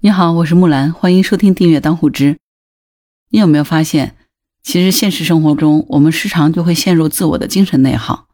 你好，我是木兰，欢迎收听订阅当户知。你有没有发现，其实现实生活中，我们时常就会陷入自我的精神内耗。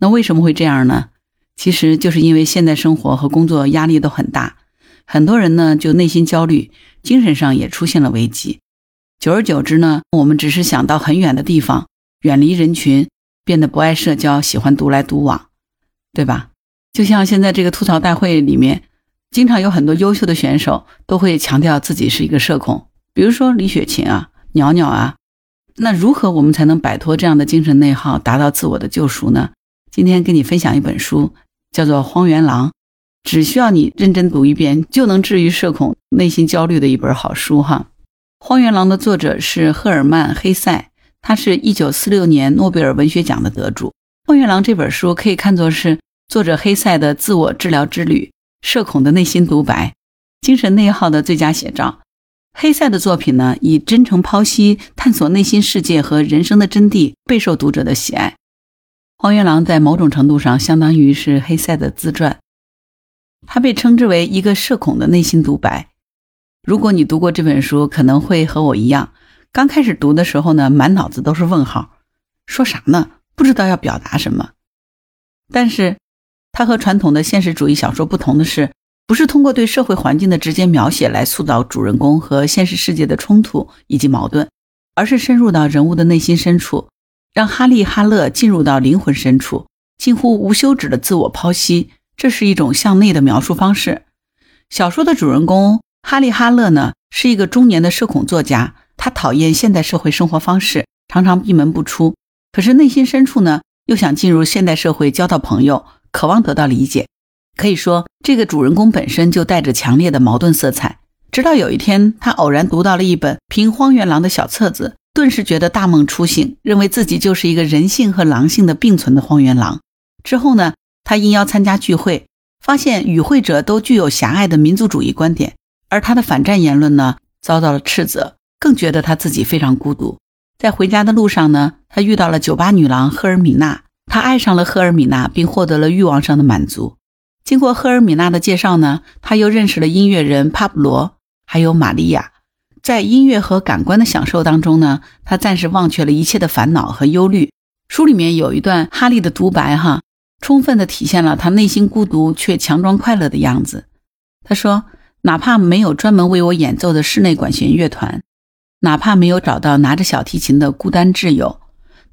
那为什么会这样呢？其实就是因为现代生活和工作压力都很大，很多人呢就内心焦虑，精神上也出现了危机。久而久之呢，我们只是想到很远的地方，远离人群，变得不爱社交，喜欢独来独往，对吧？就像现在这个吐槽大会里面，经常有很多优秀的选手都会强调自己是一个社恐，比如说李雪琴啊、袅袅啊。那如何我们才能摆脱这样的精神内耗，达到自我的救赎呢？今天跟你分享一本书，叫做《荒原狼》，只需要你认真读一遍，就能治愈社恐、内心焦虑的一本好书哈。《荒原狼》的作者是赫尔曼·黑塞，他是一九四六年诺贝尔文学奖的得主。《荒原狼》这本书可以看作是。作者黑塞的自我治疗之旅，社恐的内心独白，精神内耗的最佳写照。黑塞的作品呢，以真诚剖析、探索内心世界和人生的真谛，备受读者的喜爱。《荒原狼》在某种程度上相当于是黑塞的自传，它被称之为一个社恐的内心独白。如果你读过这本书，可能会和我一样，刚开始读的时候呢，满脑子都是问号，说啥呢？不知道要表达什么，但是。它和传统的现实主义小说不同的是，不是通过对社会环境的直接描写来塑造主人公和现实世界的冲突以及矛盾，而是深入到人物的内心深处，让哈利·哈勒进入到灵魂深处，近乎无休止的自我剖析。这是一种向内的描述方式。小说的主人公哈利·哈勒呢，是一个中年的社恐作家，他讨厌现代社会生活方式，常常闭门不出，可是内心深处呢，又想进入现代社会交到朋友。渴望得到理解，可以说这个主人公本身就带着强烈的矛盾色彩。直到有一天，他偶然读到了一本凭荒原狼的小册子，顿时觉得大梦初醒，认为自己就是一个人性和狼性的并存的荒原狼。之后呢，他应邀参加聚会，发现与会者都具有狭隘的民族主义观点，而他的反战言论呢，遭到了斥责，更觉得他自己非常孤独。在回家的路上呢，他遇到了酒吧女郎赫尔米娜。他爱上了赫尔米娜，并获得了欲望上的满足。经过赫尔米娜的介绍呢，他又认识了音乐人帕布罗，还有玛利亚。在音乐和感官的享受当中呢，他暂时忘却了一切的烦恼和忧虑。书里面有一段哈利的独白，哈，充分的体现了他内心孤独却强装快乐的样子。他说：“哪怕没有专门为我演奏的室内管弦乐团，哪怕没有找到拿着小提琴的孤单挚友。”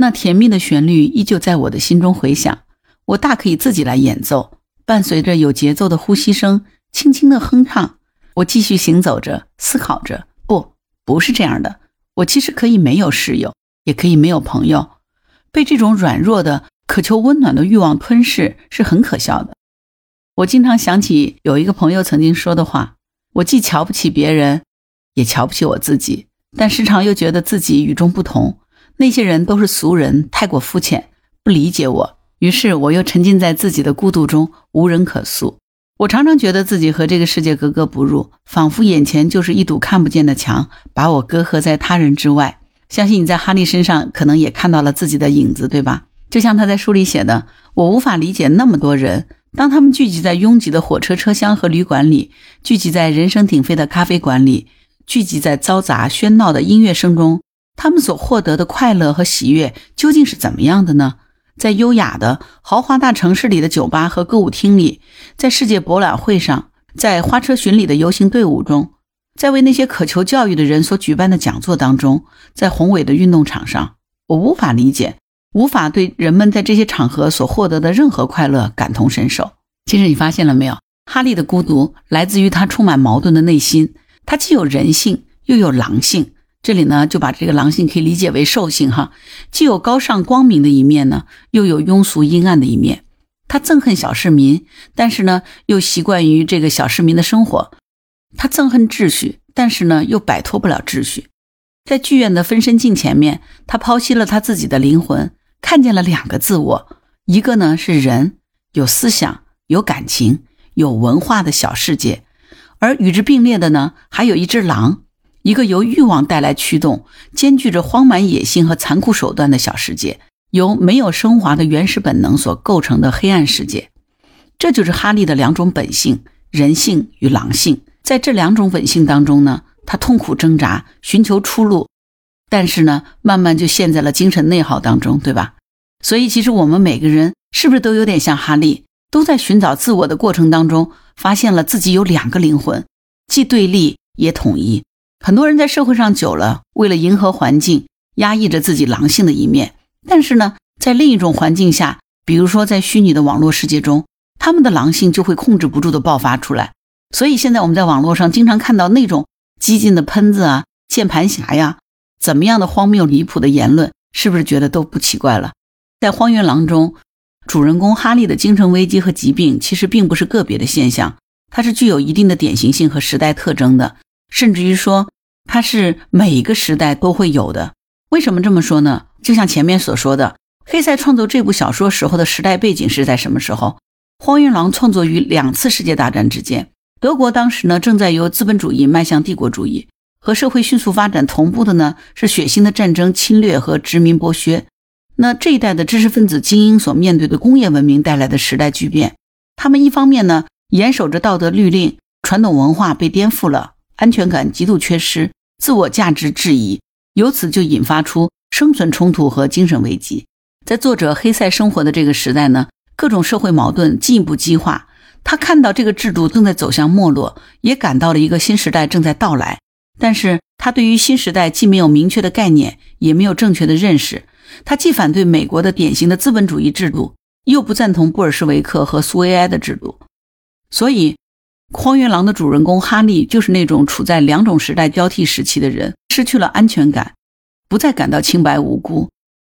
那甜蜜的旋律依旧在我的心中回响，我大可以自己来演奏，伴随着有节奏的呼吸声，轻轻的哼唱。我继续行走着，思考着。不，不是这样的。我其实可以没有室友，也可以没有朋友。被这种软弱的渴求温暖的欲望吞噬，是很可笑的。我经常想起有一个朋友曾经说的话：我既瞧不起别人，也瞧不起我自己，但时常又觉得自己与众不同。那些人都是俗人，太过肤浅，不理解我。于是我又沉浸在自己的孤独中，无人可诉。我常常觉得自己和这个世界格格不入，仿佛眼前就是一堵看不见的墙，把我隔阂在他人之外。相信你在哈利身上可能也看到了自己的影子，对吧？就像他在书里写的：“我无法理解那么多人，当他们聚集在拥挤的火车车厢和旅馆里，聚集在人声鼎沸的咖啡馆里，聚集在嘈杂喧闹的音乐声中。”他们所获得的快乐和喜悦究竟是怎么样的呢？在优雅的豪华大城市里的酒吧和歌舞厅里，在世界博览会上，在花车巡礼的游行队伍中，在为那些渴求教育的人所举办的讲座当中，在宏伟的运动场上，我无法理解，无法对人们在这些场合所获得的任何快乐感同身受。其实你发现了没有？哈利的孤独来自于他充满矛盾的内心，他既有人性，又有狼性。这里呢，就把这个狼性可以理解为兽性哈，既有高尚光明的一面呢，又有庸俗阴暗的一面。他憎恨小市民，但是呢，又习惯于这个小市民的生活。他憎恨秩序，但是呢，又摆脱不了秩序。在剧院的分身镜前面，他剖析了他自己的灵魂，看见了两个自我：一个呢是人，有思想、有感情、有文化的小世界；而与之并列的呢，还有一只狼。一个由欲望带来驱动，兼具着荒蛮野性和残酷手段的小世界，由没有升华的原始本能所构成的黑暗世界，这就是哈利的两种本性：人性与狼性。在这两种本性当中呢，他痛苦挣扎，寻求出路，但是呢，慢慢就陷在了精神内耗当中，对吧？所以，其实我们每个人是不是都有点像哈利，都在寻找自我的过程当中，发现了自己有两个灵魂，既对立也统一。很多人在社会上久了，为了迎合环境，压抑着自己狼性的一面，但是呢，在另一种环境下，比如说在虚拟的网络世界中，他们的狼性就会控制不住的爆发出来。所以现在我们在网络上经常看到那种激进的喷子啊、键盘侠呀，怎么样的荒谬离谱的言论，是不是觉得都不奇怪了？在《荒原狼》中，主人公哈利的精神危机和疾病其实并不是个别的现象，它是具有一定的典型性和时代特征的，甚至于说它是每一个时代都会有的。为什么这么说呢？就像前面所说的，黑塞创作这部小说时候的时代背景是在什么时候？《荒原狼》创作于两次世界大战之间。德国当时呢，正在由资本主义迈向帝国主义，和社会迅速发展同步的呢，是血腥的战争、侵略和殖民剥削。那这一代的知识分子精英所面对的工业文明带来的时代巨变，他们一方面呢，严守着道德律令，传统文化被颠覆了，安全感极度缺失，自我价值质疑，由此就引发出生存冲突和精神危机。在作者黑塞生活的这个时代呢，各种社会矛盾进一步激化。他看到这个制度正在走向没落，也感到了一个新时代正在到来。但是他对于新时代既没有明确的概念，也没有正确的认识。他既反对美国的典型的资本主义制度，又不赞同布尔什维克和苏维埃的制度。所以，《荒原狼》的主人公哈利就是那种处在两种时代交替时期的人，失去了安全感，不再感到清白无辜。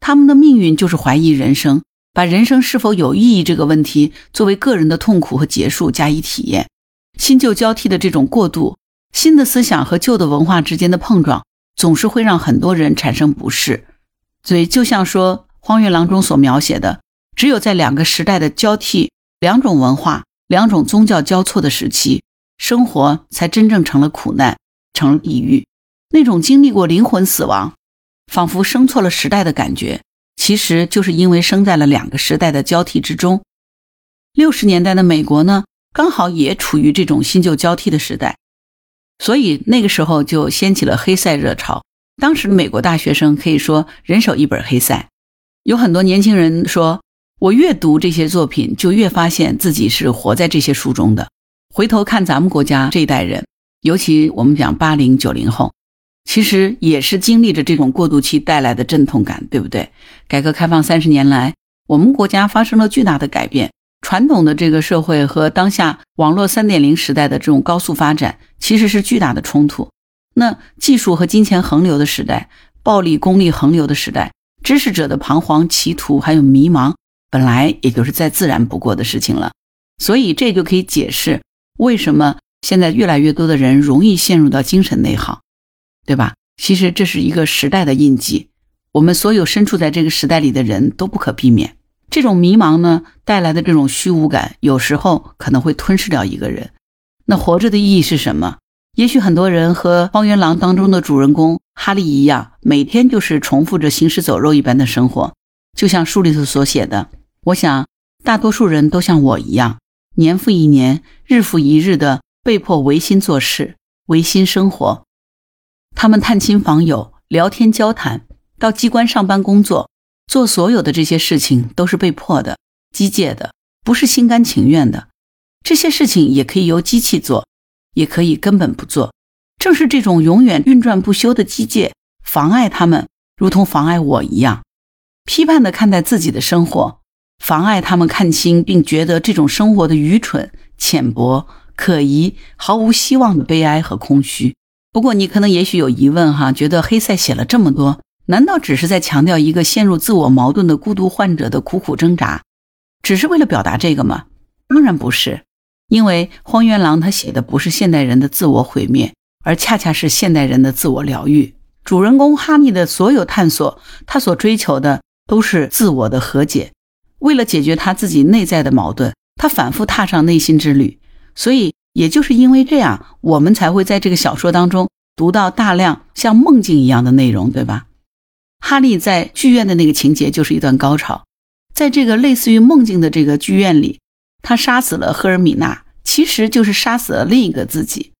他们的命运就是怀疑人生。把人生是否有意义这个问题作为个人的痛苦和结束加以体验，新旧交替的这种过渡，新的思想和旧的文化之间的碰撞，总是会让很多人产生不适。所以，就像说《荒原狼》中所描写的，只有在两个时代的交替、两种文化、两种宗教交错的时期，生活才真正成了苦难，成了地狱。那种经历过灵魂死亡，仿佛生错了时代的感觉。其实就是因为生在了两个时代的交替之中。六十年代的美国呢，刚好也处于这种新旧交替的时代，所以那个时候就掀起了黑塞热潮。当时的美国大学生可以说人手一本黑塞，有很多年轻人说：“我越读这些作品，就越发现自己是活在这些书中的。”回头看咱们国家这一代人，尤其我们讲八零九零后。其实也是经历着这种过渡期带来的阵痛感，对不对？改革开放三十年来，我们国家发生了巨大的改变，传统的这个社会和当下网络三点零时代的这种高速发展，其实是巨大的冲突。那技术和金钱横流的时代，暴力功利横流的时代，知识者的彷徨歧途还有迷茫，本来也就是再自然不过的事情了。所以这就可以解释为什么现在越来越多的人容易陷入到精神内耗。对吧？其实这是一个时代的印记，我们所有身处在这个时代里的人都不可避免。这种迷茫呢带来的这种虚无感，有时候可能会吞噬掉一个人。那活着的意义是什么？也许很多人和《荒原狼》当中的主人公哈利一样，每天就是重复着行尸走肉一般的生活。就像书里头所写的，我想大多数人都像我一样，年复一年，日复一日的被迫违心做事、违心生活。他们探亲访友、聊天交谈，到机关上班工作，做所有的这些事情都是被迫的、机械的，不是心甘情愿的。这些事情也可以由机器做，也可以根本不做。正是这种永远运转不休的机械，妨碍他们，如同妨碍我一样，批判地看待自己的生活，妨碍他们看清并觉得这种生活的愚蠢、浅薄、可疑、毫无希望的悲哀和空虚。不过，你可能也许有疑问哈，觉得黑塞写了这么多，难道只是在强调一个陷入自我矛盾的孤独患者的苦苦挣扎，只是为了表达这个吗？当然不是，因为荒原狼他写的不是现代人的自我毁灭，而恰恰是现代人的自我疗愈。主人公哈尼的所有探索，他所追求的都是自我的和解。为了解决他自己内在的矛盾，他反复踏上内心之旅，所以。也就是因为这样，我们才会在这个小说当中读到大量像梦境一样的内容，对吧？哈利在剧院的那个情节就是一段高潮，在这个类似于梦境的这个剧院里，他杀死了赫尔米娜，其实就是杀死了另一个自己。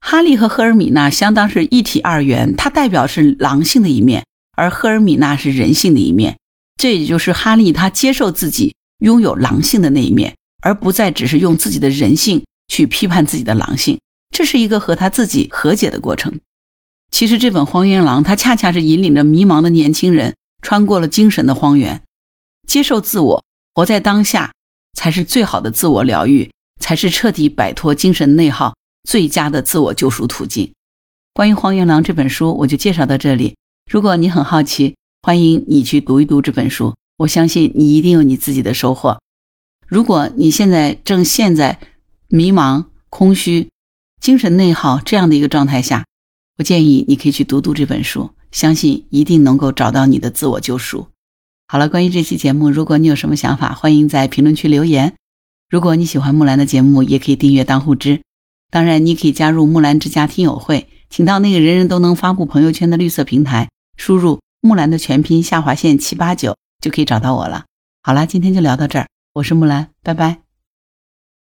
哈利和赫尔米娜相当是一体二元，它代表是狼性的一面，而赫尔米娜是人性的一面。这也就是哈利他接受自己拥有狼性的那一面，而不再只是用自己的人性去批判自己的狼性。这是一个和他自己和解的过程。其实这本《荒原狼》它恰恰是引领着迷茫的年轻人穿过了精神的荒原，接受自我，活在当下，才是最好的自我疗愈，才是彻底摆脱精神内耗最佳的自我救赎途径。关于《荒原狼》这本书，我就介绍到这里。如果你很好奇，欢迎你去读一读这本书，我相信你一定有你自己的收获。如果你现在正陷在迷茫、空虚、精神内耗这样的一个状态下，我建议你可以去读读这本书，相信一定能够找到你的自我救赎。好了，关于这期节目，如果你有什么想法，欢迎在评论区留言。如果你喜欢木兰的节目，也可以订阅当户知。当然，你可以加入木兰之家听友会，请到那个人人都能发布朋友圈的绿色平台，输入木兰的全拼下划线七八九，就可以找到我了。好了，今天就聊到这儿，我是木兰，拜拜。